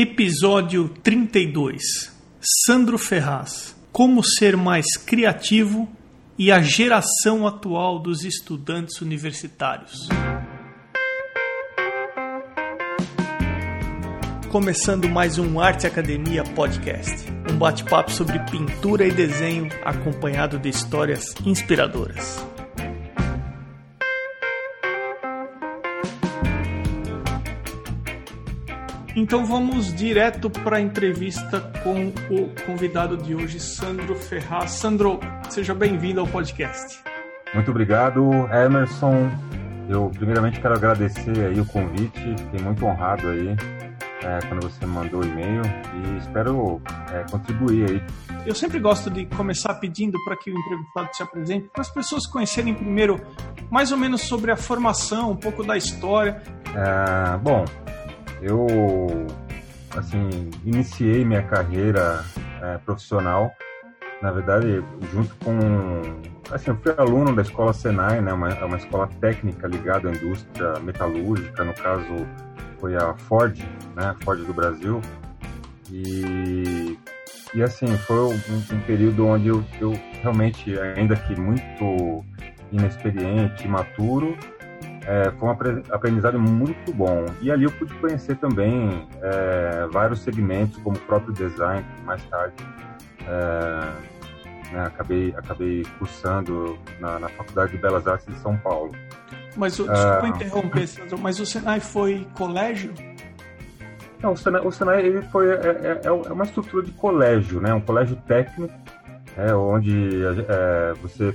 Episódio 32 Sandro Ferraz Como ser mais criativo e a geração atual dos estudantes universitários. Começando mais um Arte Academia Podcast, um bate-papo sobre pintura e desenho acompanhado de histórias inspiradoras. Então vamos direto para a entrevista com o convidado de hoje, Sandro Ferraz. Sandro, seja bem-vindo ao podcast. Muito obrigado, Emerson. Eu primeiramente quero agradecer aí o convite, fiquei muito honrado aí é, quando você mandou o e-mail e espero é, contribuir aí. Eu sempre gosto de começar pedindo para que o entrevistado se apresente, para as pessoas conhecerem primeiro mais ou menos sobre a formação, um pouco da história. É, bom, eu, assim, iniciei minha carreira é, profissional, na verdade, junto com, assim, eu fui aluno da escola Senai, né, uma, uma escola técnica ligada à indústria metalúrgica, no caso foi a Ford, né, Ford do Brasil, e, e assim, foi um, um período onde eu, eu realmente, ainda que muito inexperiente, imaturo, é, foi um aprendizado muito bom. E ali eu pude conhecer também é, vários segmentos, como o próprio design, que mais tarde é, né, acabei, acabei cursando na, na, Faculdade de Belas Artes de São Paulo. Mas, desculpa uh, interromper, mas o Senai foi colégio? Não, o Senai, o Senai ele foi, é, é, é, uma estrutura de colégio, né? um colégio técnico, é, onde é, você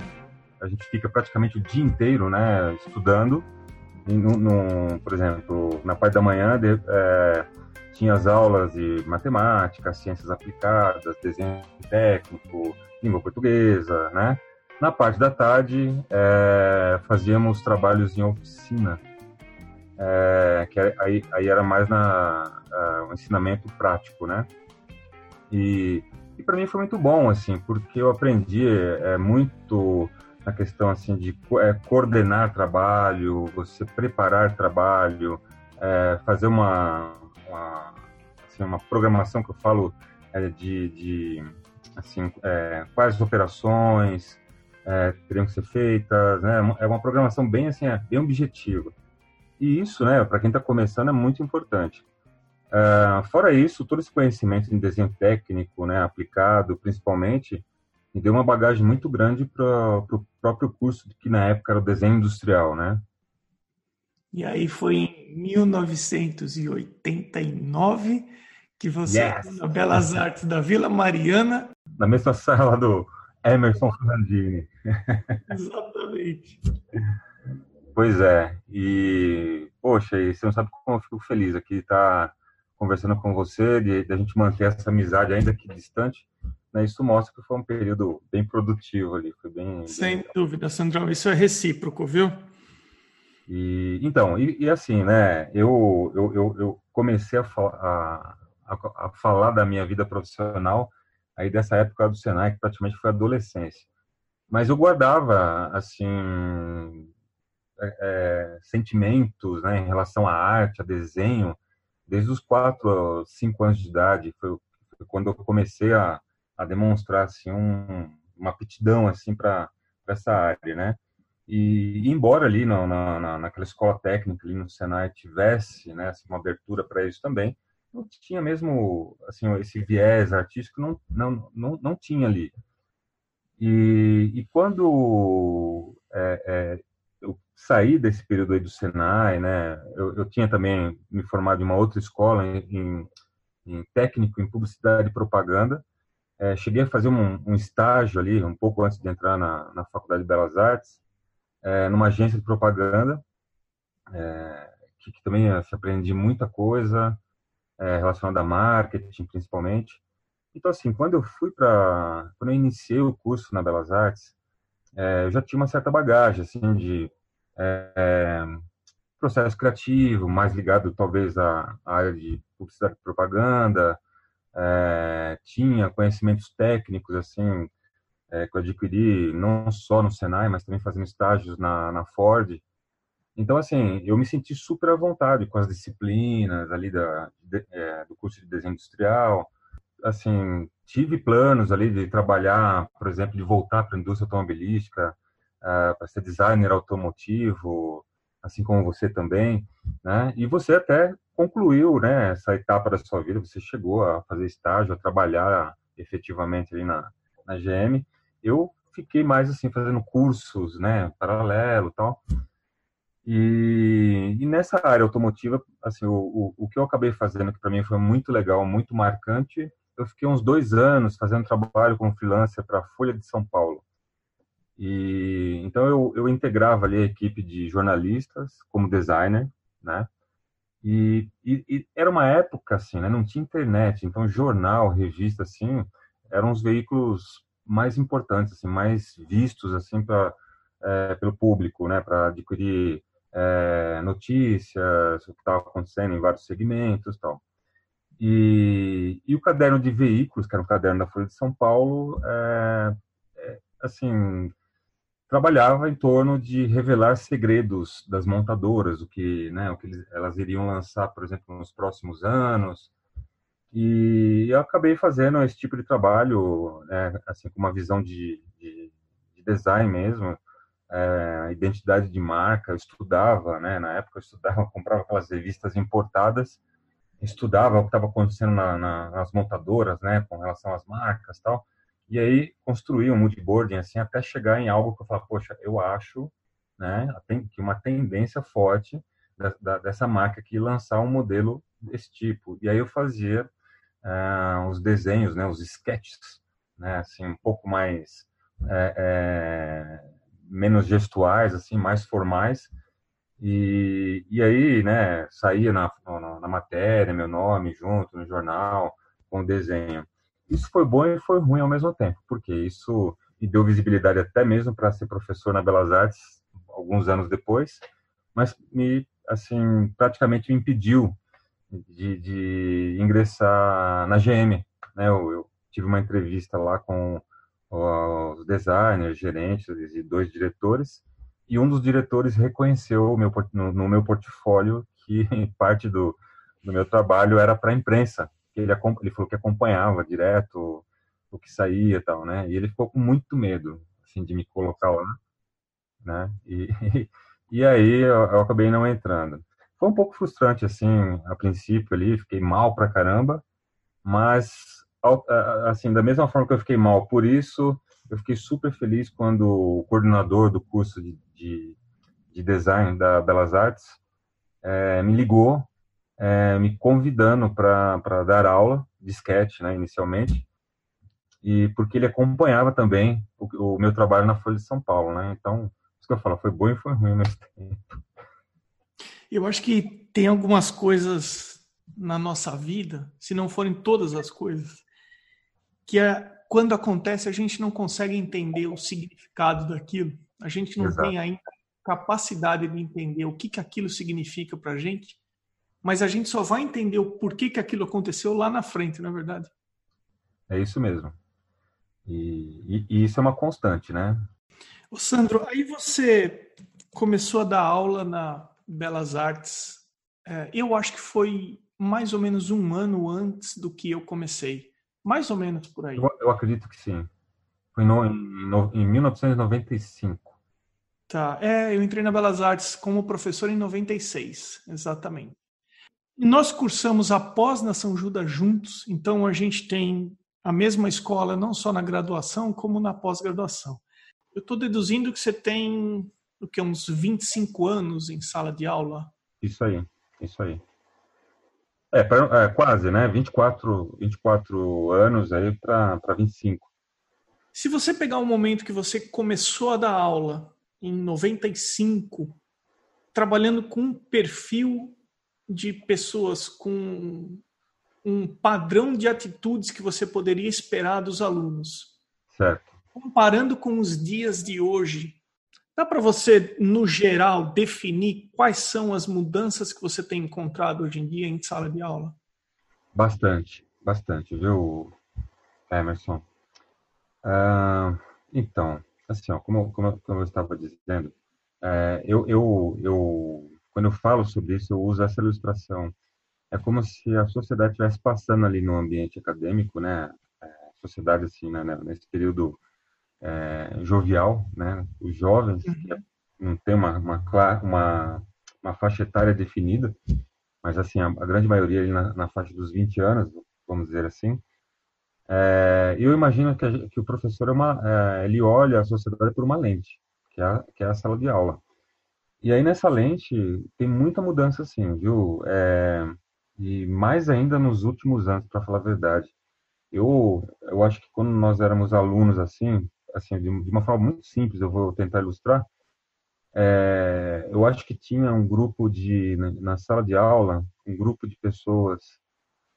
a gente fica praticamente o dia inteiro né, estudando no, por exemplo, na parte da manhã de, é, tinha as aulas de matemática, ciências aplicadas, desenho técnico, língua portuguesa, né? Na parte da tarde, é, fazíamos trabalhos em oficina, é, que aí, aí, era mais na uh, um ensinamento prático, né? E, e para mim foi muito bom, assim, porque eu aprendi é, muito na questão assim de é, coordenar trabalho, você preparar trabalho, é, fazer uma, uma, assim, uma programação que eu falo é, de, de assim, é, quais operações é, teriam que ser feitas, né? É uma programação bem assim, é, bem objetiva. E isso, né, para quem está começando, é muito importante. Uh, fora isso, todo esse conhecimento em desenho técnico, né, aplicado, principalmente, me deu uma bagagem muito grande para o próprio curso, que na época era o desenho industrial, né? E aí foi em 1989 que você yes. na Belas Artes da Vila Mariana. Na mesma sala do Emerson Fernandini. Exatamente. Pois é. E, poxa, e você não sabe como eu fico feliz aqui estar tá conversando com você, de, de a gente manter essa amizade ainda que distante né, isso mostra que foi um período bem produtivo ali, foi bem... Sem bem... dúvida, Sandrão, isso é recíproco, viu? E, então, e, e assim, né, eu, eu, eu, eu comecei a, a, a, a, falar da minha vida profissional aí dessa época do Senai, que praticamente foi adolescência. Mas eu guardava, assim, é, é, sentimentos né, em relação à arte, a desenho, desde os quatro, cinco anos de idade. Foi, foi quando eu comecei a, a demonstrar assim um, uma aptidão assim para essa área, né? E embora ali no, na, naquela escola técnica ali no Senai tivesse né, assim, uma abertura para isso também, não tinha mesmo assim esse viés artístico não não não, não tinha ali. E, e quando é, é, eu saí desse período aí do Senai, né, eu, eu tinha também me formado em uma outra escola em, em técnico em publicidade e propaganda é, cheguei a fazer um, um, estágio ali, um pouco antes de entrar na, na Faculdade de Belas Artes, é, numa agência de propaganda, é, que, que, também se aprendi muita coisa é, relacionada a marketing, principalmente. Então, assim, quando eu fui para... Quando eu iniciei o curso na Belas Artes, é, eu já tinha uma certa bagagem, assim, de é, processo criativo, mais ligado, talvez, à, à área de publicidade e propaganda, é, tinha conhecimentos técnicos assim é, que eu adquiri não só no Senai, mas também fazendo estágios na, na Ford. Então, assim, eu me senti super à vontade com as disciplinas ali da, de, é, do curso de desenho industrial. Assim, tive planos ali de trabalhar, por exemplo, de voltar para a indústria automobilística, uh, para ser designer automotivo, assim como você também, né? E você até concluiu, né, essa etapa da sua vida, você chegou a fazer estágio, a trabalhar efetivamente ali na, na GM. Eu fiquei mais assim fazendo cursos, né, paralelo, tal. E, e nessa área automotiva, assim, o, o, o que eu acabei fazendo que para mim foi muito legal, muito marcante, eu fiquei uns dois anos fazendo trabalho como freelancer para a Folha de São Paulo. E então eu, eu integrava ali a equipe de jornalistas como designer, né? E, e, e, era uma época assim, né? Não tinha internet, então jornal, revista assim, eram os veículos mais importantes, assim, mais vistos assim para é, pelo público, né? Para adquirir é, notícias, o que estava acontecendo em vários segmentos, tal. E, e o caderno de veículos, que era um caderno da Folha de São Paulo, é, assim trabalhava em torno de revelar segredos das montadoras, o que, né, o que elas iriam lançar, por exemplo, nos próximos anos. E eu acabei fazendo esse tipo de trabalho, né, assim, com uma visão de, de, de design mesmo, é, identidade de marca. Eu estudava, né, na época eu estudava, comprava aquelas revistas importadas, estudava o que estava acontecendo na, na, nas montadoras, né, com relação às marcas, tal e aí construir um moodboarding assim até chegar em algo que eu falo, poxa, eu acho, né, que uma tendência forte da, da, dessa marca aqui lançar um modelo desse tipo. E aí eu fazia uh, os desenhos, né, os sketches, né, assim um pouco mais é, é, menos gestuais, assim, mais formais. E, e aí, né, saía na, na, na matéria meu nome junto no jornal com o desenho. Isso foi bom e foi ruim ao mesmo tempo, porque isso me deu visibilidade até mesmo para ser professor na Belas Artes alguns anos depois, mas me assim praticamente me impediu de, de ingressar na GM. Né? Eu, eu, tive uma entrevista lá com os designers, gerentes e dois diretores, e um dos diretores reconheceu meu, no, no meu portfólio que parte do, do meu trabalho era para a imprensa, que ele, ele falou que acompanhava direto o que saía e tal, né? E ele ficou com muito medo, assim, de me colocar lá, né? E, e aí eu, eu acabei não entrando. Foi um pouco frustrante, assim, a princípio ali, fiquei mal pra caramba, mas, assim, da mesma forma que eu fiquei mal por isso, eu fiquei super feliz quando o coordenador do curso de, de, de design da Belas Artes é, me ligou é, me convidando para dar aula de sketch, né, inicialmente, e porque ele acompanhava também o, o, meu trabalho na Folha de São Paulo, né? Então, isso que eu falo, foi bom e foi ruim ao mesmo tempo. Eu acho que tem algumas coisas na nossa vida, se não forem todas as coisas, que é, quando acontece a gente não consegue entender o significado daquilo. A gente não Exato. tem ainda capacidade de entender o que, que aquilo significa para a gente mas a gente só vai entender o porquê que aquilo aconteceu lá na frente, na é verdade. É isso mesmo. E, e, e, isso é uma constante, né? Ô Sandro, aí você começou a dar aula na Belas Artes. É, eu acho que foi mais ou menos um ano antes do que eu comecei. Mais ou menos por aí. Eu, eu acredito que sim. Foi no, em, no, em 1995. Tá, é, eu entrei na Belas Artes como professor em 96, exatamente. Nós cursamos após na São Judas juntos, então a gente tem a mesma escola não só na graduação, como na pós-graduação. Eu estou deduzindo que você tem o que, uns 25 anos em sala de aula? Isso aí, isso aí. É, é quase, né? 24, 24 anos aí para 25. Se você pegar o momento que você começou a dar aula, em 95, trabalhando com um perfil de pessoas com um padrão de atitudes que você poderia esperar dos alunos. Certo. Comparando com os dias de hoje, dá para você, no geral, definir quais são as mudanças que você tem encontrado hoje em dia em sala de aula? Bastante, bastante, viu, Emerson? Então, assim, ó, como, como, como eu estava dizendo, é, eu, eu, eu, quando eu falo sobre isso, eu uso essa ilustração. É como se a sociedade estivesse passando ali no ambiente acadêmico, né? É, sociedade assim, né? nesse período é, jovial, né? Os jovens que uhum. não tem uma, uma, uma, uma faixa etária definida, mas assim a, a grande maioria ali na, na, faixa dos 20 anos, vamos dizer assim. É, eu imagino que, a, que, o professor é uma, é, ele olha a sociedade por uma lente, que é, a, que é a sala de aula. E aí nessa lente tem muita mudança, assim, viu? É, e mais ainda nos últimos anos, para falar a verdade. Eu, eu acho que quando nós éramos alunos assim, assim de, uma forma muito simples, eu vou tentar ilustrar. É, eu acho que tinha um grupo de na sala de aula, um grupo de pessoas,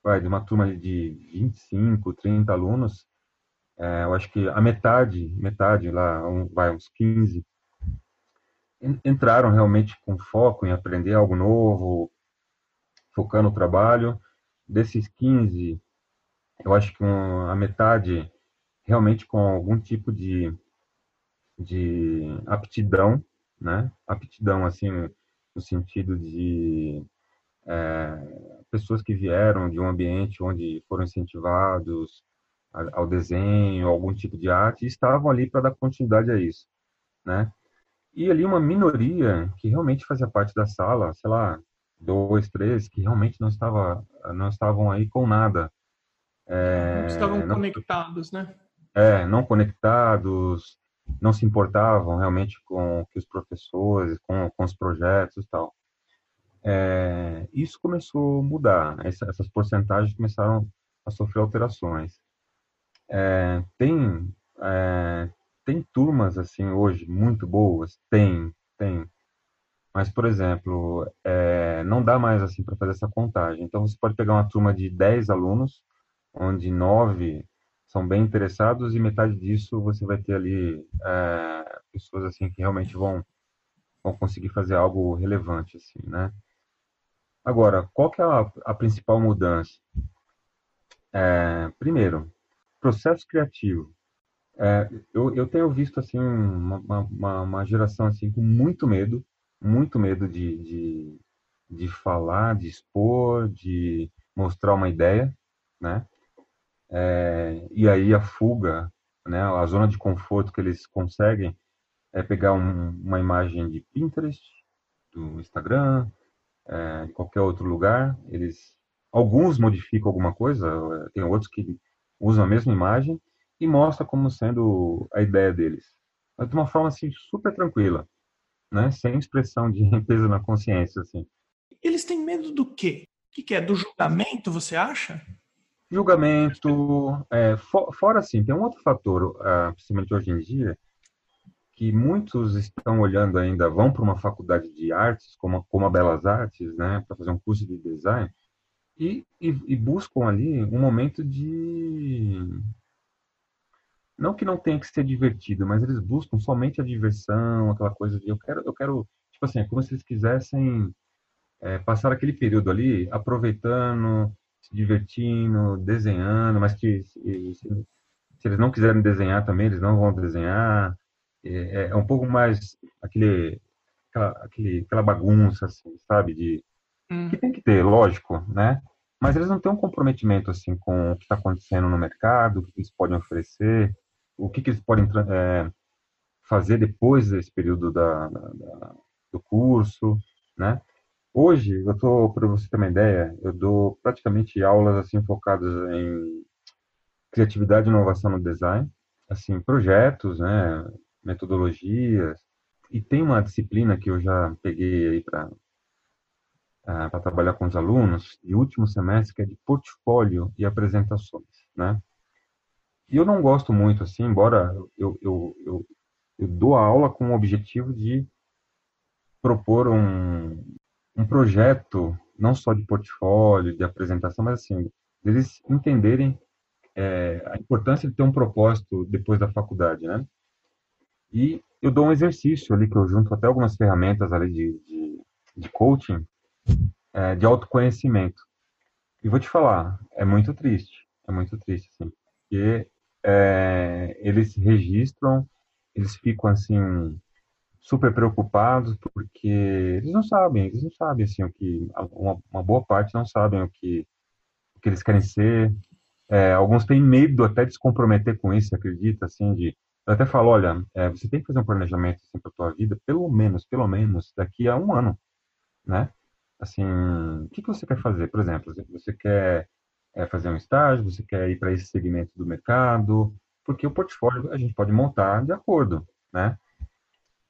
vai, de uma turma de 25, 30 alunos. É, eu acho que a metade, metade lá, um, vai uns 15 entraram realmente com foco em aprender algo novo, focando o trabalho. Desses 15, eu acho que um, a metade realmente com algum tipo de, de aptidão, né? Aptidão, assim, no sentido de é, pessoas que vieram de um ambiente onde foram incentivados ao desenho, algum tipo de arte, e estavam ali para dar continuidade a isso, né? E ali uma minoria que realmente fazia parte da sala, sei lá, dois, três, que realmente não estava, não estavam aí com nada. É, não estavam não, conectados, né? É, não conectados, não se importavam realmente com que os professores, com, com os projetos e tal. É, isso começou a mudar, essa, essas porcentagens começaram a sofrer alterações. É, tem é, tem turmas assim hoje muito boas, tem, tem. Mas, por exemplo, é, não dá mais assim para fazer essa contagem. Então, você pode pegar uma turma de 10 alunos, onde 9 são bem interessados e metade disso você vai ter ali é, pessoas assim que realmente vão, vão conseguir fazer algo relevante, assim, né? Agora, qual que é a, a principal mudança? É, primeiro, processo criativo. É, eu, eu tenho visto assim uma, uma, uma, geração assim com muito medo, muito medo de, de, de falar, de expor, de mostrar uma ideia, né? É, e aí a fuga, né? A zona de conforto que eles conseguem é pegar um, uma imagem de Pinterest, do Instagram, é, de qualquer outro lugar. Eles alguns modificam alguma coisa, tem outros que usam a mesma imagem e mostra como sendo a ideia deles. Mas de uma forma assim super tranquila, né? Sem expressão de peso na consciência assim. Eles têm medo do quê? O que, que é do julgamento? Você acha? Julgamento, é, for, fora assim, tem um outro fator, uh, principalmente hoje em dia, que muitos estão olhando ainda, vão para uma faculdade de artes, como, como a Belas Artes, né, para fazer um curso de design, e, e, e, buscam ali um momento de não que não tenha que ser divertido, mas eles buscam somente a diversão, aquela coisa de eu quero, eu quero, tipo assim, é como se eles quisessem é, passar aquele período ali aproveitando, se divertindo, desenhando, mas que se, se, eles não quiserem desenhar também, eles não vão desenhar. É, é um pouco mais aquele, aquela, aquele, aquela bagunça, assim, sabe, de hum. que tem que ter, lógico, né? Mas eles não têm um comprometimento assim com o que está acontecendo no mercado, o que eles podem oferecer o que, que eles podem é, fazer depois desse período da, da, do curso, né? Hoje, eu estou, para você ter uma ideia, eu dou praticamente aulas assim focadas em criatividade e inovação no design, assim, projetos, né, metodologias, e tem uma disciplina que eu já peguei aí para uh, para trabalhar com os alunos de último semestre que é de portfólio e apresentações, né? E eu não gosto muito, assim, embora eu, eu, eu, eu dou a aula com o objetivo de propor um, um projeto, não só de portfólio, de apresentação, mas assim, eles entenderem é, a importância de ter um propósito depois da faculdade, né? E eu dou um exercício ali que eu junto até algumas ferramentas ali de, de, de coaching, é, de autoconhecimento. E vou te falar, é muito triste, é muito triste, assim, porque é, eles registram, eles ficam assim super preocupados porque eles não sabem, eles não sabem assim o que uma, uma boa parte não sabem o que o que eles querem ser. É, alguns têm medo até de se comprometer com isso, acredita assim de eu até falo, olha, é, você tem que fazer um planejamento assim, para tua vida, pelo menos, pelo menos daqui a um ano, né? Assim, o que, que você quer fazer? Por exemplo, você quer é, fazer um estágio, você quer ir para esse segmento do mercado, porque o portfólio a gente pode montar de acordo, né?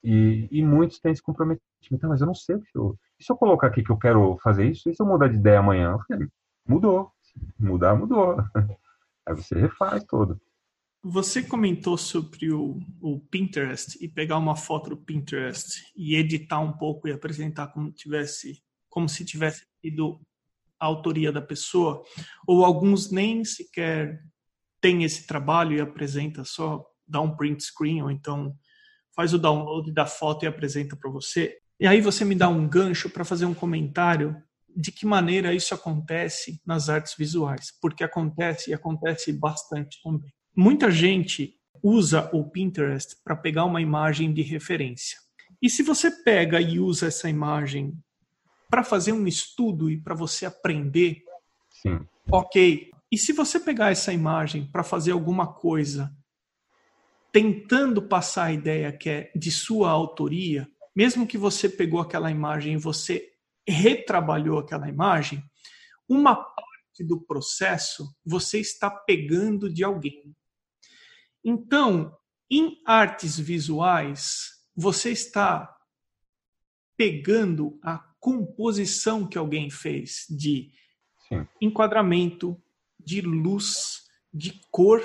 E, e muitos têm esse comprometimento, então, mas eu não sei que eu... Se eu colocar aqui que eu quero fazer isso, e se eu mudar de ideia amanhã? Eu falei, mudou. Mudar, mudou. Aí você refaz todo. Você comentou sobre o, o, Pinterest e pegar uma foto do Pinterest e editar um pouco e apresentar como tivesse, como se tivesse sido a autoria da pessoa, ou alguns nem sequer têm esse trabalho e apresenta só dá um print screen ou então faz o download da foto e apresenta para você. E aí você me dá um gancho para fazer um comentário de que maneira isso acontece nas artes visuais, porque acontece e acontece bastante também. Muita gente usa o Pinterest para pegar uma imagem de referência. E se você pega e usa essa imagem para fazer um estudo e para você aprender, Sim. ok. E se você pegar essa imagem para fazer alguma coisa tentando passar a ideia que é de sua autoria, mesmo que você pegou aquela imagem e você retrabalhou aquela imagem, uma parte do processo você está pegando de alguém. Então, em artes visuais, você está pegando a composição que alguém fez de Sim. enquadramento, de luz, de cor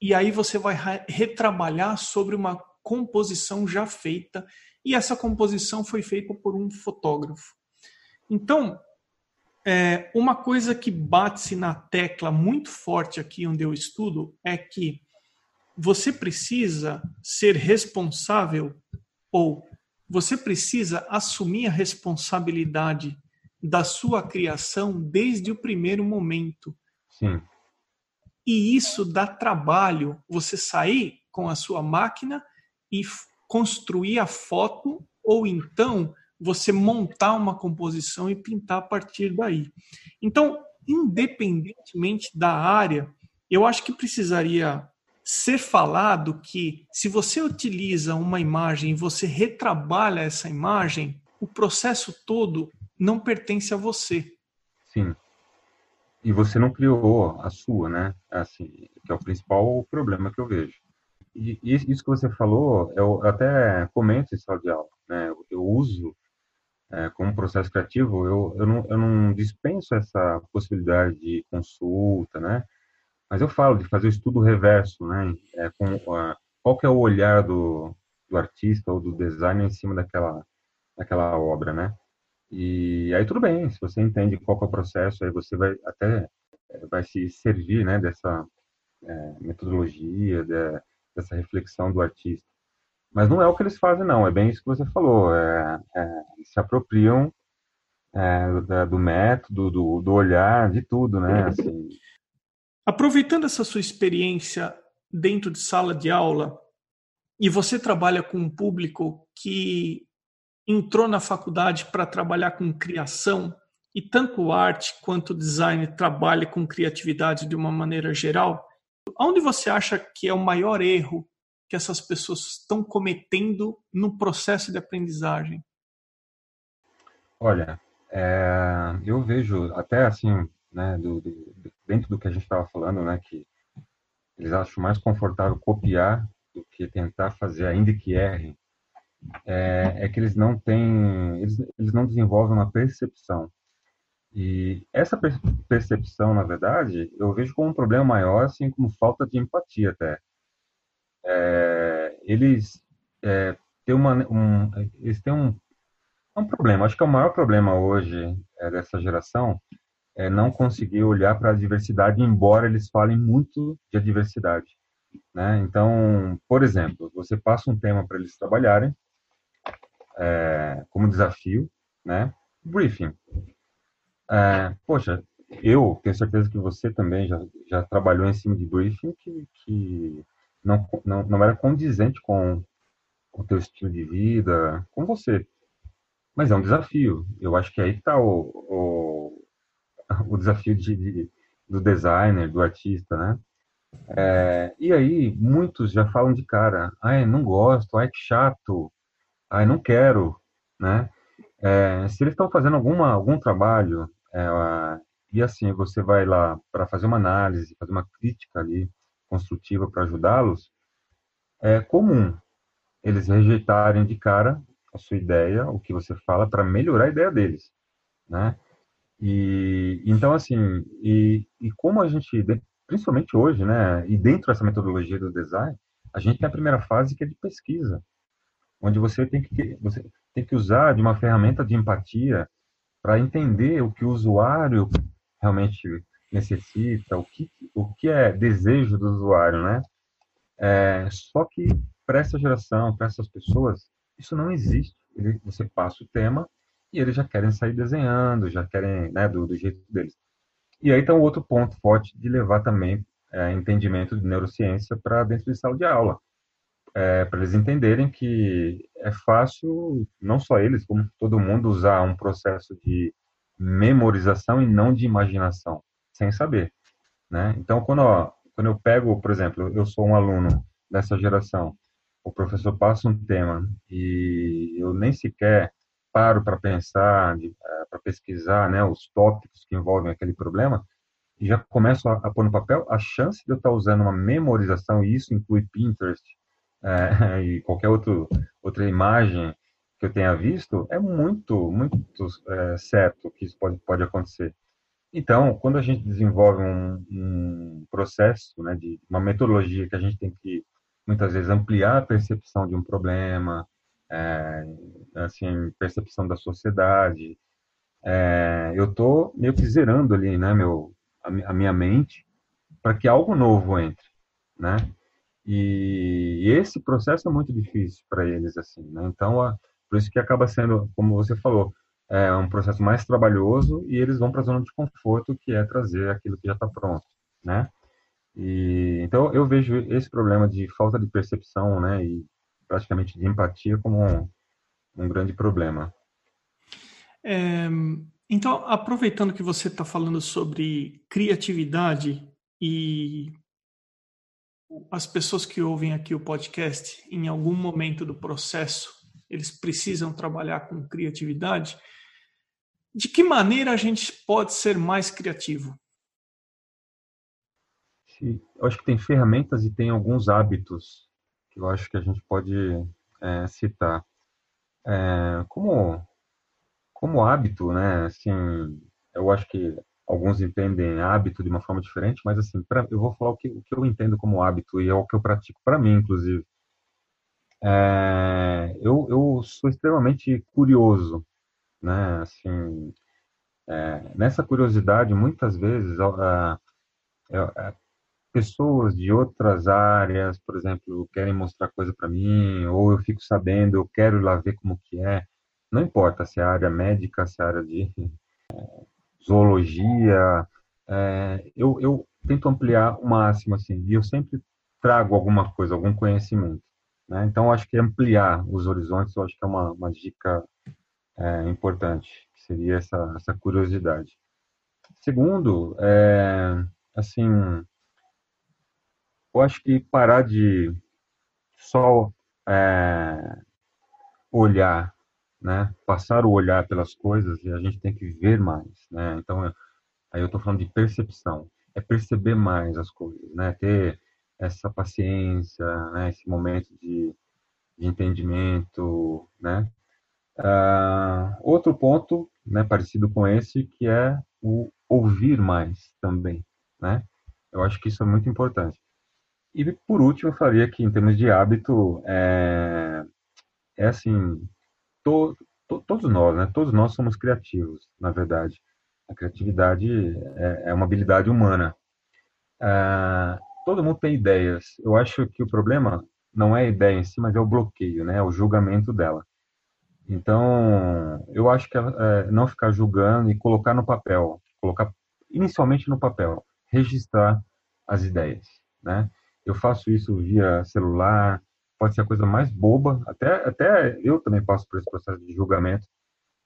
e aí você vai retrabalhar sobre uma composição já feita, e essa composição foi feita por um fotógrafo. Então, é, uma coisa que bate-se na tecla muito forte aqui onde eu estudo é que você precisa ser responsável ou você precisa assumir a responsabilidade da sua criação desde o primeiro momento. Sim. E isso dá trabalho você sair com a sua máquina e construir a foto, ou então você montar uma composição e pintar a partir daí. Então, independentemente da área, eu acho que precisaria ser falado que se você utiliza uma imagem e você retrabalha essa imagem, o processo todo não pertence a você. Sim e você não criou a sua, né? Assim, que é o principal problema que eu vejo. E isso que você falou, eu até comento em sala de aula, né? Eu uso é, como processo criativo, eu, eu, não, eu não dispenso essa possibilidade de consulta, né? Mas eu falo de fazer o estudo reverso, né? É, com, qual que é o olhar do, do artista ou do designer em cima daquela, daquela obra, né? E aí tudo bem, se você entende qual é o processo, aí você vai até eh, vai se servir, né, dessa é, metodologia, de, dessa reflexão do artista. Mas não é o que eles fazem, não. É bem isso que você falou. É, é, se apropriam é, do método, do, do, olhar, de tudo, né? Assim. Aproveitando essa sua experiência dentro de sala de aula, e você trabalha com um público que entrou na faculdade para trabalhar com criação e tanto arte quanto design trabalha com criatividade de uma maneira geral, onde você acha que é o maior erro que essas pessoas estão cometendo no processo de aprendizagem? Olha, é, eu vejo até assim, né, do, dentro do que a gente estava falando, né, que eles acham mais confortável copiar do que tentar fazer, ainda que errem, é, é que eles não têm, eles, eles não desenvolvem uma percepção. E essa percepção, na verdade, eu vejo como um problema maior, assim como falta de empatia até. É, eles é, têm uma, um, eles têm um, um problema. Acho que é o maior problema hoje é, dessa geração é não conseguir olhar para a diversidade, embora eles falem muito de diversidade. Né? Então, por exemplo, você passa um tema para eles trabalharem, é, como desafio, né? Briefing. É, poxa, eu tenho certeza que você também já, já trabalhou em cima de briefing que, que não, não, não era condizente com, o teu estilo de vida, com você. Mas é um desafio. Eu acho que aí está o, o, o desafio de, de, do designer, do artista, né? É, e aí, muitos já falam de cara, ai, não gosto, ai, que chato, ai, não quero, né? É, se eles estão fazendo alguma, algum trabalho, é, e assim, você vai lá para fazer uma análise, fazer uma crítica ali, construtiva para ajudá-los, é comum eles rejeitarem de cara a sua ideia, o que você fala, para melhorar a ideia deles, né? E então assim, e, e como a gente, principalmente hoje, né, e dentro dessa metodologia do design, a gente tem a primeira fase que é de pesquisa, onde você tem que você tem que usar de uma ferramenta de empatia para entender o que o usuário realmente necessita, o que o que é desejo do usuário, né? É, só que para essa geração, para essas pessoas, isso não existe. Você passa o tema e eles já querem sair desenhando, já querem, né, do, do jeito deles. E aí um outro ponto forte de levar também é, entendimento de neurociência para dentro de sala de aula, é, para eles entenderem que é fácil, não só eles, como todo mundo, usar um processo de memorização e não de imaginação, sem saber. Né? Então, quando, ó, quando eu pego, por exemplo, eu sou um aluno dessa geração, o professor passa um tema e eu nem sequer paro para pensar, é, para pesquisar né, os tópicos que envolvem aquele problema, e já começo a, a pôr no papel, a chance de eu estar usando uma memorização, e isso inclui Pinterest é, e qualquer outro, outra imagem que eu tenha visto, é muito, muito é, certo que isso pode, pode acontecer. Então, quando a gente desenvolve um, um processo, né, de uma metodologia que a gente tem que muitas vezes ampliar a percepção de um problema, é, assim, percepção da sociedade. É, eu estou meio que zerando ali, né, meu, a, a minha mente para que algo novo entre, né? E, e, esse processo é muito difícil para eles, assim, né? Então, a, por isso que acaba sendo, como você falou, é um processo mais trabalhoso e eles vão para a zona de conforto, que é trazer aquilo que já está pronto, né? E, então eu vejo esse problema de falta de percepção, né, e praticamente de empatia como um, um grande problema. É, então, aproveitando que você está falando sobre criatividade e as pessoas que ouvem aqui o podcast, em algum momento do processo, eles precisam trabalhar com criatividade. De que maneira a gente pode ser mais criativo? eu acho que tem ferramentas e tem alguns hábitos que eu acho que a gente pode é, citar. É, como, como hábito, né? Assim, eu acho que alguns entendem hábito de uma forma diferente, mas assim, pra, eu vou falar o que, o que eu entendo como hábito e é o que eu pratico para mim, inclusive. É, eu, eu sou extremamente curioso, né? Assim, é, nessa curiosidade, muitas vezes, pessoas de outras áreas, por exemplo, querem mostrar coisa para mim, ou eu fico sabendo, eu quero ir lá ver como que é. Não importa se é área médica, se é área de é, zoologia, é, eu, eu tento ampliar o máximo, assim, e eu sempre trago alguma coisa, algum conhecimento. Né? Então, acho que ampliar os horizontes, eu acho que é uma, uma dica é, importante, que seria essa, essa curiosidade. Segundo, é, assim, eu acho que parar de só é, olhar, né? Passar o olhar pelas coisas e a gente tem que ver mais, né? Então, aí eu estou falando de percepção, é perceber mais as coisas, né? Ter essa paciência, né? Esse momento de, de entendimento, né? Uh, outro ponto, né? Parecido com esse, que é o ouvir mais também, né? Eu acho que isso é muito importante. E por último, eu faria que em termos de hábito, é, é assim, to, to, todos nós, né? Todos nós somos criativos, na verdade. A criatividade é, é uma habilidade humana. É, todo mundo tem ideias. Eu acho que o problema não é a ideia em si, mas é o bloqueio, né? É o julgamento dela. Então, eu acho que é, não ficar julgando e colocar no papel, colocar inicialmente no papel, registrar as ideias, né? Eu faço isso via celular, pode ser a coisa mais boba, até, até eu também passo por esse processo de julgamento,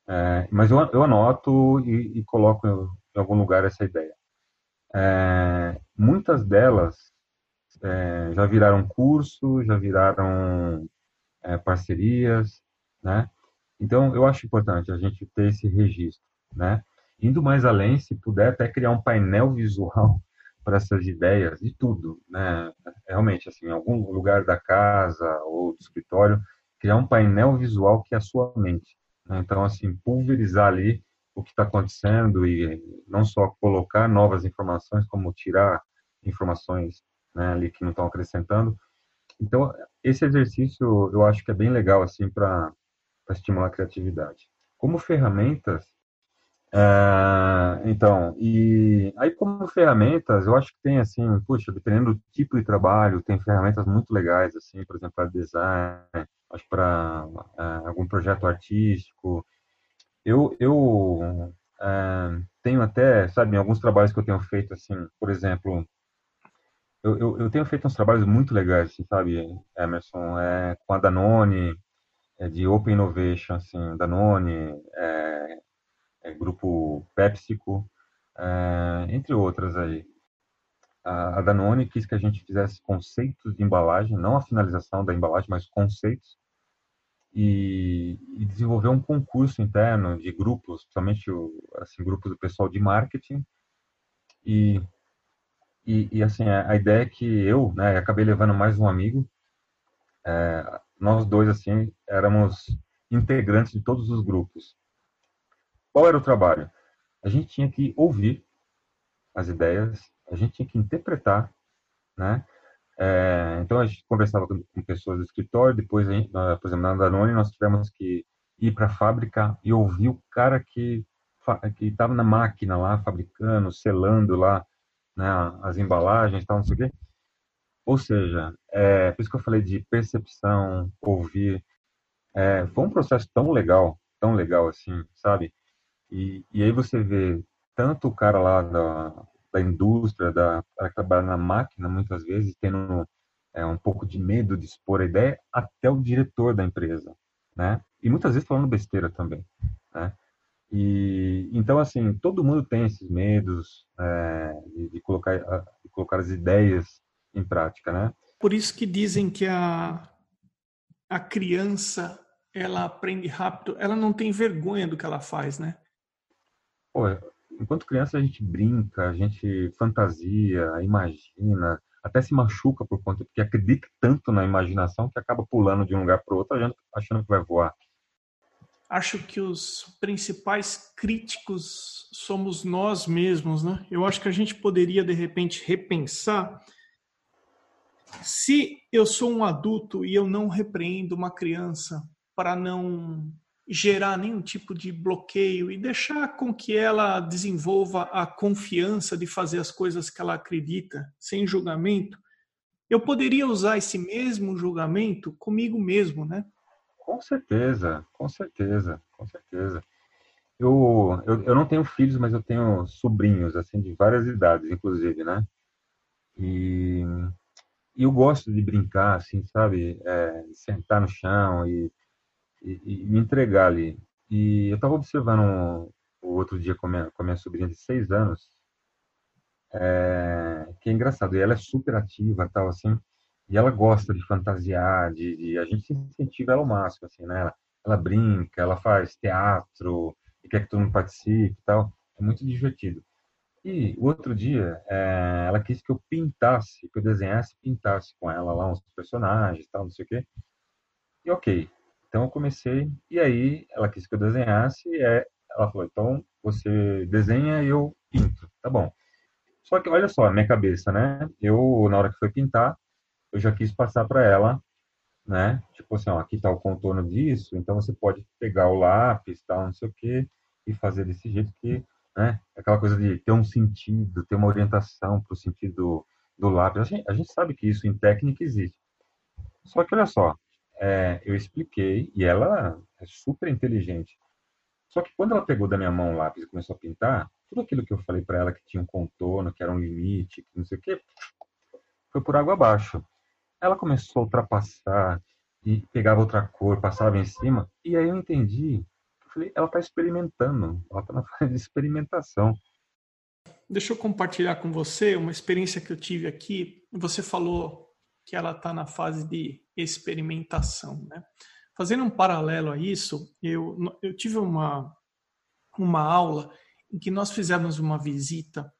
é, mas eu, eu anoto e, e coloco em, algum lugar essa ideia. É, muitas delas é, já viraram curso, já viraram parcerias, né? Então, eu acho importante a gente ter esse registro, né? Indo mais além, se puder até criar um painel visual para essas ideias de tudo, né? Realmente, assim, em algum lugar da casa ou do escritório, criar um painel visual que é a sua mente. Né? Então, assim, pulverizar ali o que está acontecendo e não só colocar novas informações, como tirar informações né, ali que não estão acrescentando. Então, esse exercício eu acho que é bem legal, assim, para estimular a criatividade. Como ferramentas, é, então, e aí como ferramentas, eu acho que tem assim, puxa, dependendo do tipo de trabalho, tem ferramentas muito legais, assim, por exemplo, para design, acho para é, algum projeto artístico. Eu, eu é, tenho até, sabe, alguns trabalhos que eu tenho feito, assim, por exemplo, eu, eu, eu tenho feito uns trabalhos muito legais, assim, sabe, Emerson, é, com a Danone, é, de Open Innovation, assim, Danone, é, é, grupo PepsiCo, é, entre outras aí. A, Danone quis que a gente fizesse conceitos de embalagem, não a finalização da embalagem, mas conceitos, e, e desenvolveu um concurso interno de grupos, principalmente o, assim, grupos do pessoal de marketing, e, e, e assim, a, a, ideia é que eu, né, acabei levando mais um amigo, é, nós dois, assim, éramos integrantes de todos os grupos. Qual era o trabalho? A gente tinha que ouvir as ideias, a gente tinha que interpretar, né? É, então a gente conversava com, com, pessoas do escritório, depois, gente, por exemplo, na Danone nós tivemos que ir para a fábrica e ouvir o cara que que estava na máquina lá fabricando, selando lá, né, as embalagens, tal, não sei o quê. Ou seja, é, por isso que eu falei de percepção, ouvir. É, foi um processo tão legal, tão legal assim, sabe? E, e aí você vê tanto o cara lá da, da indústria, da, que trabalha na máquina, muitas vezes, tendo é, um pouco de medo de expor a ideia, até o diretor da empresa, né? E muitas vezes falando besteira também, né? E então assim todo mundo tem esses medos é, de, de, colocar de colocar as ideias em prática, né? Por isso que dizem que a a criança ela aprende rápido, ela não tem vergonha do que ela faz, né? Pô, enquanto criança a gente brinca, a gente fantasia, imagina, até se machuca por conta porque acredita tanto na imaginação que acaba pulando de um lugar para o outro achando que vai voar. Acho que os principais críticos somos nós mesmos, né? Eu acho que a gente poderia de repente repensar se eu sou um adulto e eu não repreendo uma criança para não gerar nenhum tipo de bloqueio e deixar com que ela desenvolva a confiança de fazer as coisas que ela acredita, sem julgamento, eu poderia usar esse mesmo julgamento comigo mesmo, né? Com certeza, com certeza, com certeza. Eu, eu, eu não tenho filhos, mas eu tenho sobrinhos, assim, de várias idades, inclusive, né? E, eu gosto de brincar, assim, sabe? É, sentar no chão e e, e me entregar ali. E eu estava observando o outro dia com a, minha, com a minha sobrinha de seis anos, é, que é engraçado, e ela é super ativa, tal, assim, e ela gosta de fantasiar, de, de a gente incentiva ela ao máximo, assim, né? Ela, ela, brinca, ela faz teatro, e quer que todo mundo participe e tal, é muito divertido. E o outro dia, é, ela quis que eu pintasse, que eu desenhasse pintasse com ela lá uns personagens, tal, não sei o quê. E ok, então eu comecei, e aí ela quis que eu desenhasse, e ela falou, então você desenha e eu pinto, tá bom. Só que olha só, minha cabeça, né? Eu, na hora que foi pintar, eu já quis passar para ela, né? Tipo assim, ó, aqui tá o contorno disso, então você pode pegar o lápis, tal, não sei o quê, e fazer desse jeito que, né? Aquela coisa de ter um sentido, ter uma orientação para o sentido do lápis. A gente, a gente sabe que isso em técnica existe. Só que olha só, é, eu expliquei, e ela é super inteligente. Só que quando ela pegou da minha mão o lápis e começou a pintar, tudo aquilo que eu falei para ela que tinha um contorno, que era um limite, que não sei o quê, foi por água abaixo. ela começou a ultrapassar e pegava outra cor, passava em cima, e aí eu entendi. Eu falei, ela está experimentando, ela está na fase de experimentação. Deixa eu compartilhar com você uma experiência que eu tive aqui. Você falou que ela está na fase de experimentação, né? Fazendo um paralelo a isso, eu, eu tive uma, uma aula em que nós fizemos uma visita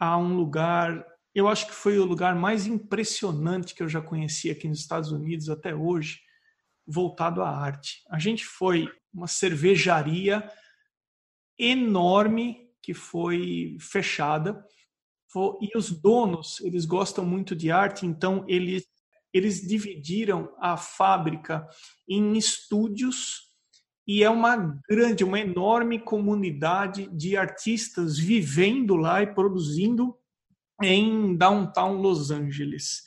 a um lugar, eu acho que foi o lugar mais impressionante que eu já conheci aqui nos Estados Unidos até hoje, voltado à arte. A gente foi uma cervejaria enorme que foi fechada e os donos eles gostam muito de arte, então eles eles dividiram a fábrica em estúdios e é uma grande, uma enorme comunidade de artistas vivendo lá e produzindo em downtown Los Angeles.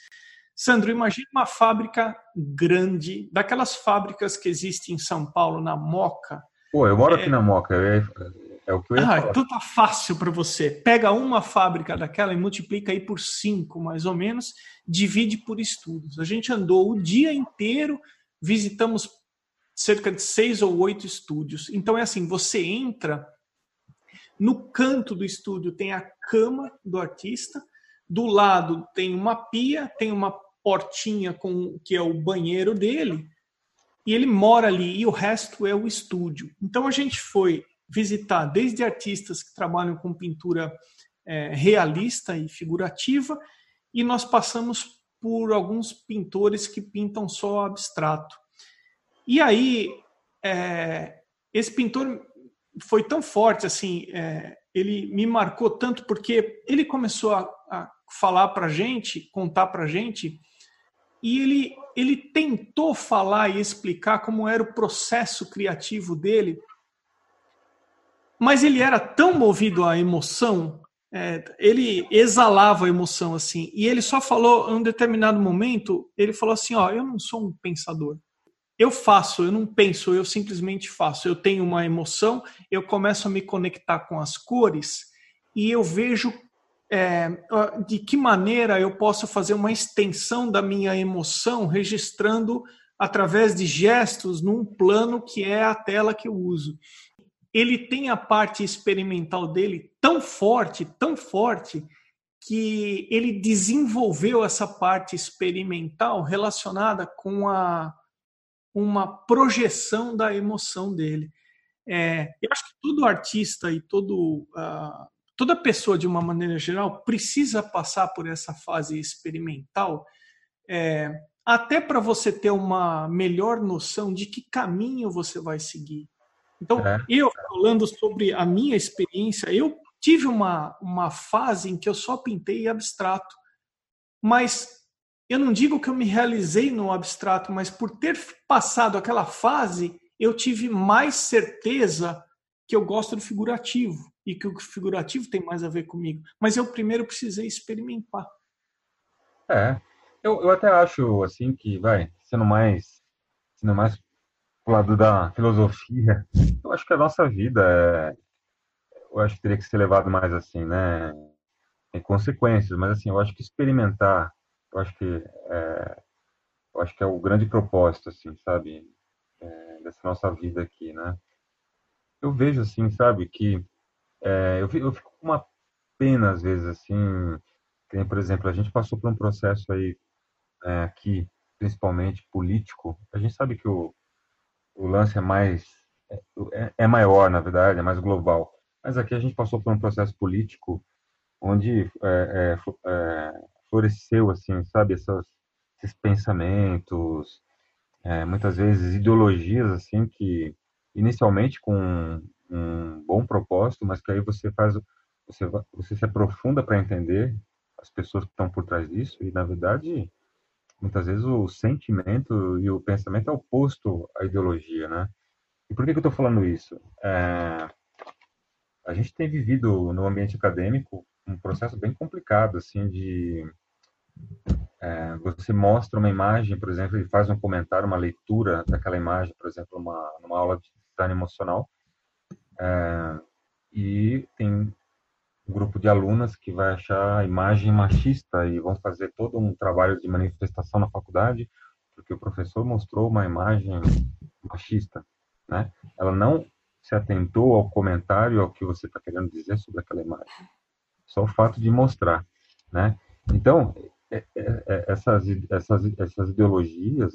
Sandro, imagine uma fábrica grande, daquelas fábricas que existem em São Paulo, na Moca. Pô, eu moro é... aqui na Moca, é, é o que eu ia ah, falar. Então tá fácil para você. Pega uma fábrica daquela e multiplica aí por cinco, mais ou menos, divide por estudos. A gente andou o dia inteiro, visitamos cerca de seis ou oito estúdios. Então é assim, você entra no canto do estúdio tem a cama do artista, do lado tem uma pia, tem uma portinha com que é o banheiro dele, e ele mora ali e o resto é o estúdio. Então a gente foi visitar desde artistas que trabalham com pintura é, realista e figurativa, e nós passamos por alguns pintores que pintam só abstrato. E aí, é, esse pintor foi tão forte, assim, é, ele me marcou tanto porque ele começou a, a falar para gente, contar para gente, e ele, ele tentou falar e explicar como era o processo criativo dele, mas ele era tão movido à emoção, é, ele exalava a emoção assim, e ele só falou, em um determinado momento, ele falou assim, ó, eu não sou um pensador, eu faço, eu não penso, eu simplesmente faço. Eu tenho uma emoção, eu começo a me conectar com as cores e eu vejo é, de que maneira eu posso fazer uma extensão da minha emoção registrando através de gestos num plano que é a tela que eu uso. Ele tem a parte experimental dele tão forte, tão forte, que ele desenvolveu essa parte experimental relacionada com a uma projeção da emoção dele. É, eu acho que todo artista e todo, uh, toda pessoa, de uma maneira geral, precisa passar por essa fase experimental, é, até para você ter uma melhor noção de que caminho você vai seguir. Então, é. eu falando sobre a minha experiência, eu tive uma, uma fase em que eu só pintei abstrato, mas eu não digo que eu me realizei no abstrato, mas por ter passado aquela fase, eu tive mais certeza que eu gosto do figurativo e que o figurativo tem mais a ver comigo. Mas eu primeiro precisei experimentar. É, eu, eu até acho assim que vai sendo mais, sendo mais lado da filosofia. Eu acho que a nossa vida, é, eu acho que teria que ser levado mais assim, né? Tem consequências, mas assim, eu acho que experimentar eu acho que é, eu acho que é o grande propósito, assim, sabe, é, dessa nossa vida aqui, né? Eu vejo, assim, sabe, que é, eu, eu fico com uma pena, às vezes, assim, que, por exemplo, a gente passou por um processo aí é, aqui, principalmente político. A gente sabe que o, o lance é mais é, é maior, na verdade, é mais global. Mas aqui a gente passou por um processo político onde é, é, é floresceu, assim, sabe, essas, esses pensamentos, é, muitas vezes ideologias, assim, que inicialmente com um, um bom propósito, mas que aí você faz, você, você se aprofunda para entender as pessoas que estão por trás disso e, na verdade, muitas vezes o sentimento e o pensamento é oposto à ideologia, né? E por que, que eu estou falando isso? É, a gente tem vivido no ambiente acadêmico um processo bem complicado, assim, de é, você mostra uma imagem, por exemplo, e faz um comentário, uma leitura daquela imagem, por exemplo, uma, numa aula de design emocional, é, e tem grupo de alunas que vai achar a imagem machista e vão fazer todo um trabalho de manifestação na faculdade porque o professor mostrou uma imagem machista, né? Ela não se atentou ao comentário, ao que você está querendo dizer sobre aquela imagem. Só o fato de mostrar, né? Então, é, é, é, essas, essas, essas ideologias,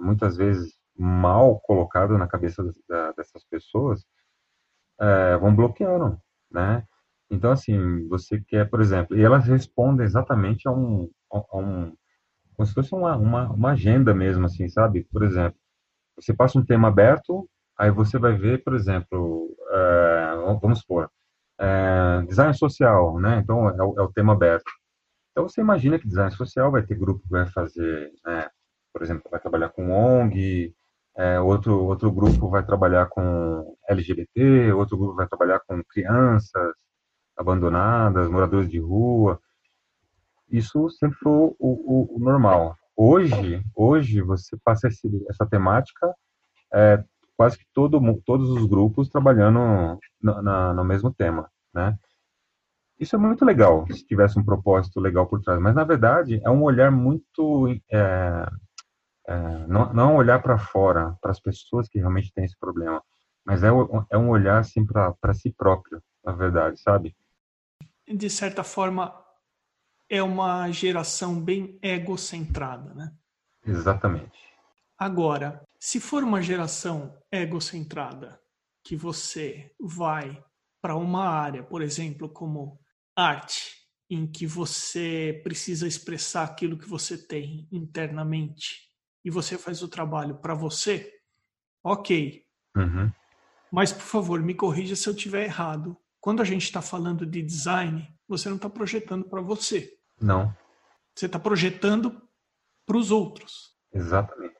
muitas vezes mal colocadas na cabeça dessas pessoas, vão bloqueando, né? Então, assim, você quer, por exemplo, e elas respondem exatamente a um, a um como se fosse uma, uma, uma agenda mesmo, assim, sabe? Por exemplo, você passa um tema aberto, aí você vai ver, por exemplo, é, vamos supor, é, design social, né? Então, é o, é o, tema aberto. Então, você imagina que design social vai ter grupo que vai fazer, né? Por exemplo, vai trabalhar com ONG, é, outro, outro grupo vai trabalhar com LGBT, outro grupo vai trabalhar com crianças abandonadas, moradores de rua. Isso sempre foi o, o, o normal. Hoje, hoje você passa esse, essa temática é, quase que todo, todos os grupos trabalhando no, na, no mesmo tema, né? Isso é muito legal, se tivesse um propósito legal por trás. Mas, na verdade, é um olhar muito... É, é, não, não é olhar para fora, para as pessoas que realmente têm esse problema, mas é, é um olhar, assim, para si próprio, na verdade, sabe? De certa forma, é uma geração bem egocentrada, né? Exatamente. Agora, se for uma geração egocentrada, que você vai para uma área, por exemplo, como arte, em que você precisa expressar aquilo que você tem internamente e você faz o trabalho para você, ok. Uhum. Mas, por favor, me corrija se eu estiver errado. Quando a gente está falando de design, você não está projetando para você. Não. Você está projetando para os outros. Exatamente.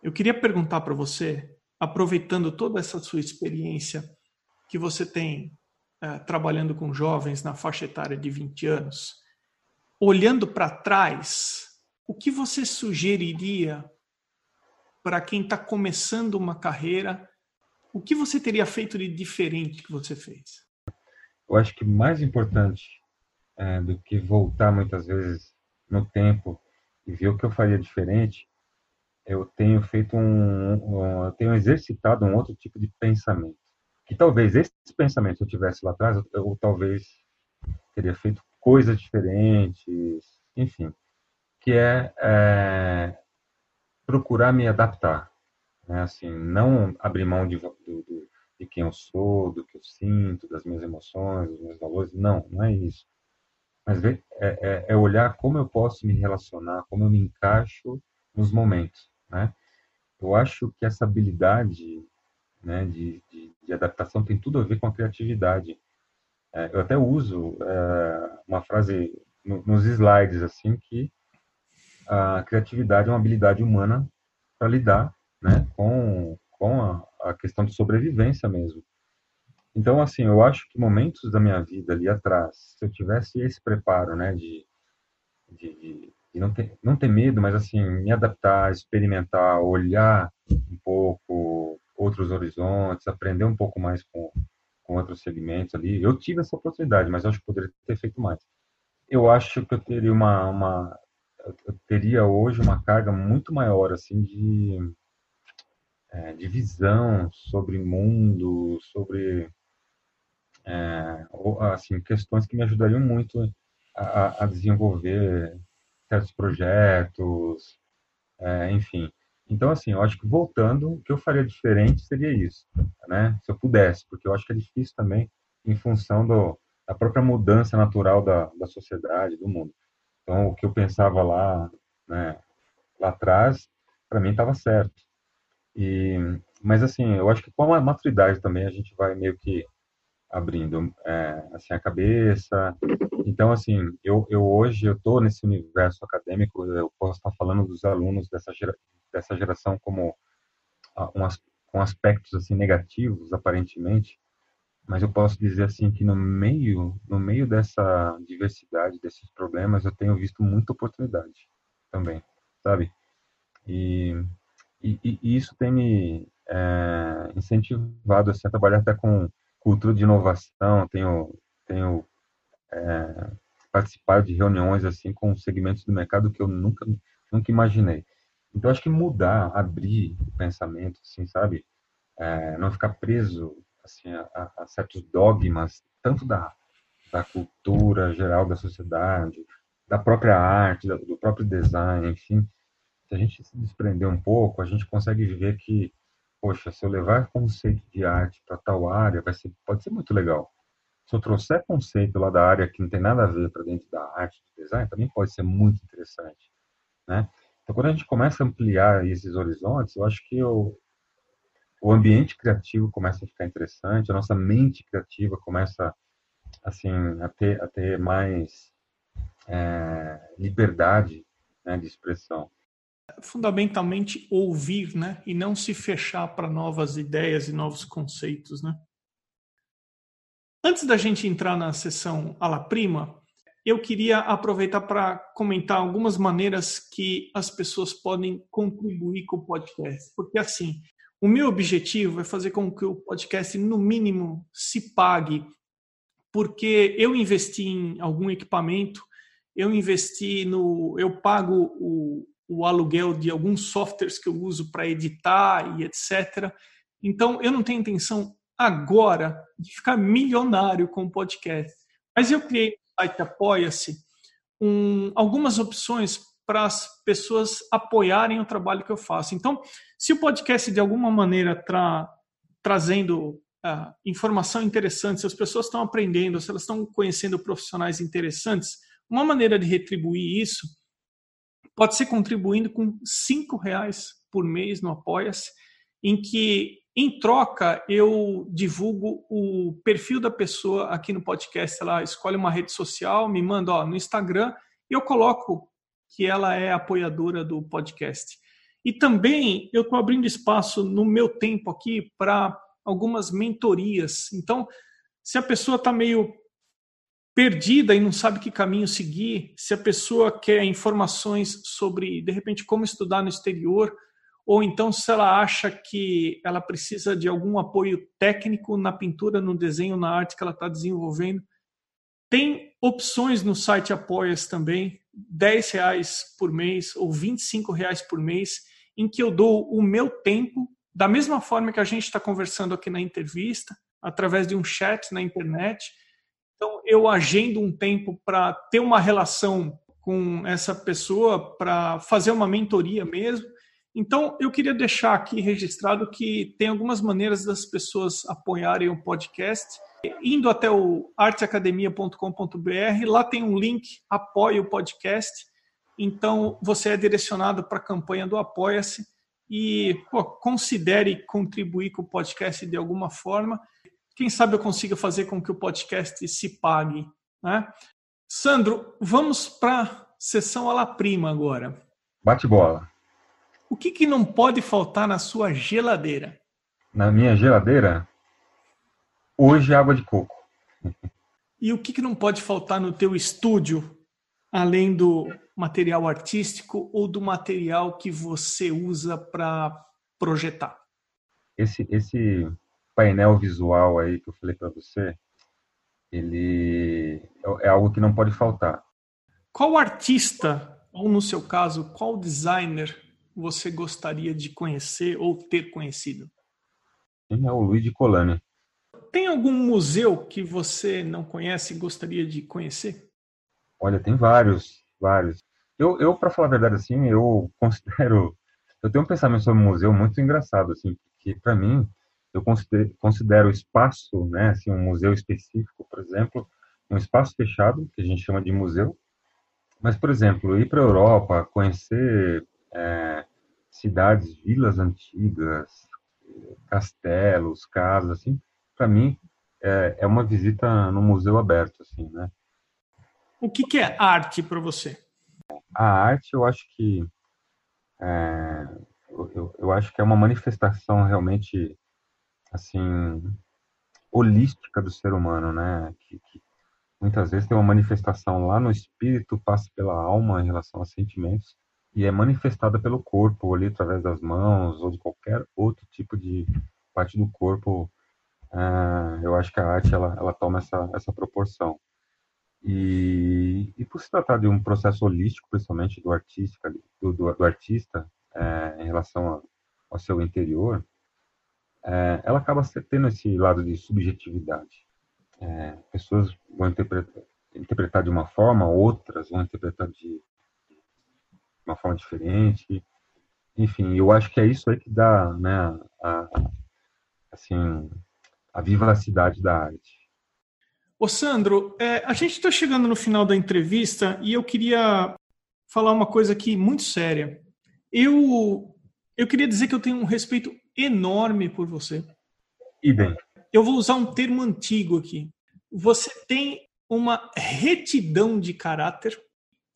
Eu queria perguntar para você, aproveitando toda essa sua experiência que você tem é, trabalhando com jovens na faixa etária de 20 anos, olhando para trás, o que você sugeriria para quem está começando uma carreira? O que você teria feito de diferente que você fez? Eu acho que mais importante é, do que voltar muitas vezes no tempo e ver o que eu faria diferente, eu tenho feito um, um eu tenho exercitado um outro tipo de pensamento. Que talvez esse pensamento se eu tivesse lá atrás, eu, eu talvez teria feito coisas diferentes, enfim, que é, é procurar me adaptar, né? Assim, não abrir mão de, do, de quem eu sou, do que eu sinto, das minhas emoções, dos meus valores. Não, não é isso mas é, é, é, olhar como eu posso me relacionar, como eu me encaixo nos momentos, né? Eu acho que essa habilidade né, de, de, de adaptação tem tudo a ver com a criatividade. É, eu até uso é, uma frase no, nos slides assim que a criatividade é uma habilidade humana para lidar né, com, com a, a questão de sobrevivência mesmo. Então, assim, eu acho que momentos da minha vida ali atrás, se eu tivesse esse preparo, né, de, de, de não, ter, não ter medo, mas, assim, me adaptar, experimentar, olhar um pouco outros horizontes, aprender um pouco mais com, com outros segmentos ali. Eu tive essa oportunidade, mas acho que poderia ter feito mais. Eu acho que eu teria uma, uma eu teria hoje uma carga muito maior, assim, de, é, de visão sobre mundo, sobre é, assim, questões que me ajudariam muito a, a desenvolver certos projetos, é, enfim. Então, assim, eu acho que voltando, o que eu faria diferente seria isso, né? Se eu pudesse, porque eu acho que é difícil também em função do, da própria mudança natural da, da sociedade, do mundo. Então, o que eu pensava lá, né, lá atrás, para mim estava certo. E, mas, assim, eu acho que com a maturidade também a gente vai meio que abrindo é, assim a cabeça. Então, assim, eu, eu hoje eu estou nesse universo acadêmico, eu posso estar falando dos alunos dessa gera, dessa geração como um, com aspectos assim negativos aparentemente, mas eu posso dizer assim que no meio no meio dessa diversidade desses problemas eu tenho visto muita oportunidade também, sabe? E, e, e isso tem me é, incentivado assim, a trabalhar até com cultura de inovação, tenho, tenho é, participar de reuniões assim com segmentos do mercado que eu nunca nunca imaginei. Então acho que mudar, abrir o pensamento, assim, sabe, é, não ficar preso assim a, a, certos dogmas tanto da da cultura geral da sociedade, da própria arte, do próprio design, enfim. Se a gente se desprender um pouco, a gente consegue ver que, poxa, se eu levar conceito de arte para tal área, vai ser, pode ser muito legal. Se eu trouxer conceito lá da área que não tem nada a ver para dentro da arte, do design, também pode ser muito interessante, né? Então, quando a gente começa a ampliar esses horizontes, eu acho que o, o ambiente criativo começa a ficar interessante, a nossa mente criativa começa assim a ter, a ter mais é, liberdade né, de expressão. Fundamentalmente ouvir, né, e não se fechar para novas ideias e novos conceitos, né? Antes da gente entrar na sessão à la prima, eu queria aproveitar para comentar algumas maneiras que as pessoas podem contribuir com o podcast. Porque, assim, o meu objetivo é fazer com que o podcast, no mínimo, se pague porque eu investi em algum equipamento, eu investi no. Eu pago o, o aluguel de alguns softwares que eu uso para editar e etc. Então, eu não tenho intenção agora de ficar milionário com o podcast. Mas eu criei no site Apoia-se um, algumas opções para as pessoas apoiarem o trabalho que eu faço. Então, se o podcast de alguma maneira está trazendo uh, informação interessante, se as pessoas estão aprendendo, se elas estão conhecendo profissionais interessantes, uma maneira de retribuir isso pode ser contribuindo com cinco reais por mês no Apoia-se, em que em troca eu divulgo o perfil da pessoa aqui no podcast. Ela escolhe uma rede social, me manda ó, no Instagram e eu coloco que ela é apoiadora do podcast. E também eu estou abrindo espaço no meu tempo aqui para algumas mentorias. Então, se a pessoa está meio perdida e não sabe que caminho seguir, se a pessoa quer informações sobre, de repente, como estudar no exterior, ou então se ela acha que ela precisa de algum apoio técnico na pintura, no desenho, na arte que ela está desenvolvendo, tem opções no site Apoias também, 10 reais por mês ou 25 reais por mês, em que eu dou o meu tempo da mesma forma que a gente está conversando aqui na entrevista, através de um chat na internet. Então, eu agendo um tempo para ter uma relação com essa pessoa, para fazer uma mentoria mesmo. Então, eu queria deixar aqui registrado que tem algumas maneiras das pessoas apoiarem o podcast. Indo até o arteacademia.com.br, lá tem um link, apoie o podcast. Então, você é direcionado para a campanha do Apoia-se e pô, considere contribuir com o podcast de alguma forma. Quem sabe eu consiga fazer com que o podcast se pague. Né? Sandro, vamos para a sessão à la prima agora. Bate bola. O que, que não pode faltar na sua geladeira? Na minha geladeira? Hoje água de coco. E o que, que não pode faltar no teu estúdio, além do material artístico ou do material que você usa para projetar? Esse, esse painel visual aí que eu falei para você, ele é, é algo que não pode faltar. Qual artista, ou no seu caso, qual designer você gostaria de conhecer ou ter conhecido? É o Luigi Colani. Tem algum museu que você não conhece e gostaria de conhecer? Olha, tem vários, vários. Eu, eu para falar a verdade, assim, eu considero, eu tenho um pensamento sobre museu muito engraçado, assim, porque para mim eu considero, o espaço, né, assim, um museu específico, por exemplo, um espaço fechado que a gente chama de museu. Mas, por exemplo, ir para a Europa, conhecer é, cidades, vilas antigas, castelos, casas, assim, para mim é, é uma visita no museu aberto, assim, né? O que, que é arte para você? A arte, eu acho que é, eu, eu, acho que é uma manifestação realmente assim holística do ser humano, né? Que, que, muitas vezes tem uma manifestação lá no espírito, passa pela alma em relação a sentimentos e é manifestada pelo corpo, ali através das mãos ou de qualquer outro tipo de parte do corpo. É, eu acho que a arte ela, ela toma essa, essa proporção. E, e por se tratar de um processo holístico, principalmente do artista, do, do, do artista é, em relação a, ao seu interior, é, ela acaba tendo esse lado de subjetividade. É, pessoas vão interpretar, interpretar de uma forma, outras vão interpretar de uma forma diferente. Enfim, eu acho que é isso aí que dá, né, a, assim, a vivacidade da arte. Ô Sandro, é, a gente está chegando no final da entrevista e eu queria falar uma coisa aqui muito séria. Eu, eu queria dizer que eu tenho um respeito enorme por você. E bem. Eu vou usar um termo antigo aqui. Você tem uma retidão de caráter.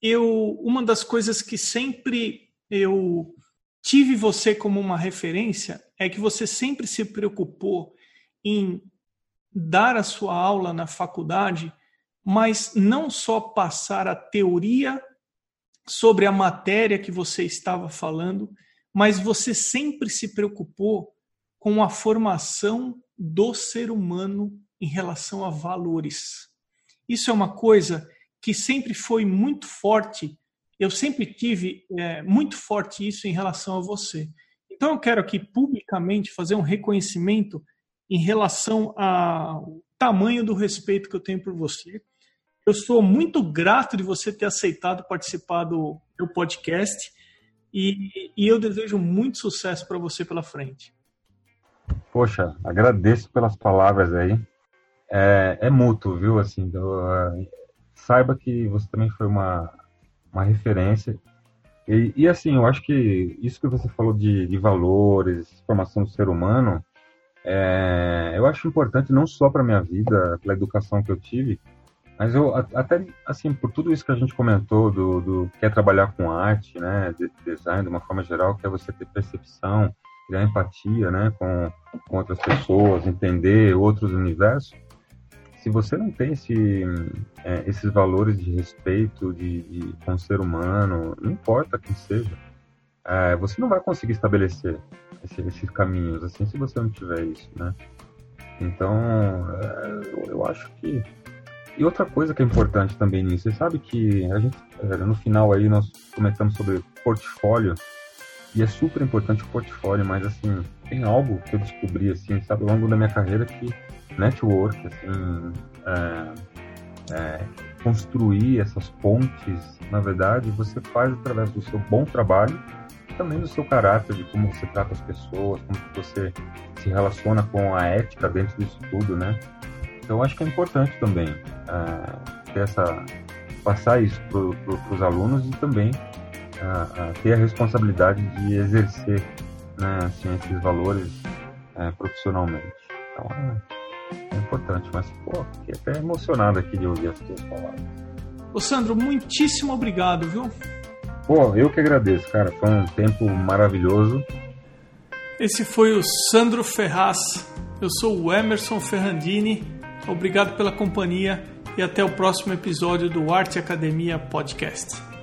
Eu, uma das coisas que sempre eu tive você como uma referência é que você sempre se preocupou em dar a sua aula na faculdade, mas não só passar a teoria sobre a matéria que você estava falando, mas você sempre se preocupou com a formação do ser humano em relação a valores. Isso é uma coisa que sempre foi muito forte. Eu sempre tive é, muito forte isso em relação a você. Então eu quero aqui publicamente fazer um reconhecimento em relação ao tamanho do respeito que eu tenho por você. Eu sou muito grato de você ter aceitado participar do meu podcast e, e eu desejo muito sucesso para você pela frente. Poxa, agradeço pelas palavras aí. É, é mútuo, viu? Assim, uh, saiba que você também foi uma, uma referência. E, e, assim, eu acho que isso que você falou de, de valores, formação do ser humano, é, eu acho importante não só para minha vida, pela educação que eu tive, mas eu até assim por tudo isso que a gente comentou do, do que é trabalhar com arte, né, de, design de uma forma geral, que é você ter percepção, criar empatia, né, com, com outras pessoas, entender outros universos. Se você não tem esse, é, esses valores de respeito de, de, com o ser humano, não importa quem seja, é, você não vai conseguir estabelecer esse, esses caminhos assim se você não tiver isso, né? Então, é, eu acho que e outra coisa que é importante também nisso, você sabe que a gente no final aí nós comentamos sobre portfólio e é super importante o portfólio, mas assim tem algo que eu descobri assim, sabe, ao longo da minha carreira que network, assim, é, é, construir essas pontes, na verdade, você faz através do seu bom trabalho também do seu caráter, de como você trata as pessoas, como você se relaciona com a ética dentro disso tudo, né? Então, acho que é importante também uh, ter essa, passar isso para pro, os alunos e também uh, uh, ter a responsabilidade de exercer né, assim, esses valores profissionalmente. Então, é, é importante, mas, pô, fiquei até emocionado aqui de ouvir as tuas palavras. Ô Sandro, muitíssimo obrigado, viu? Pô, eu que agradeço, cara. Foi um tempo maravilhoso. Esse foi o Sandro Ferraz. Eu sou o Emerson Ferrandini. Obrigado pela companhia e até o próximo episódio do Arte Academia Podcast.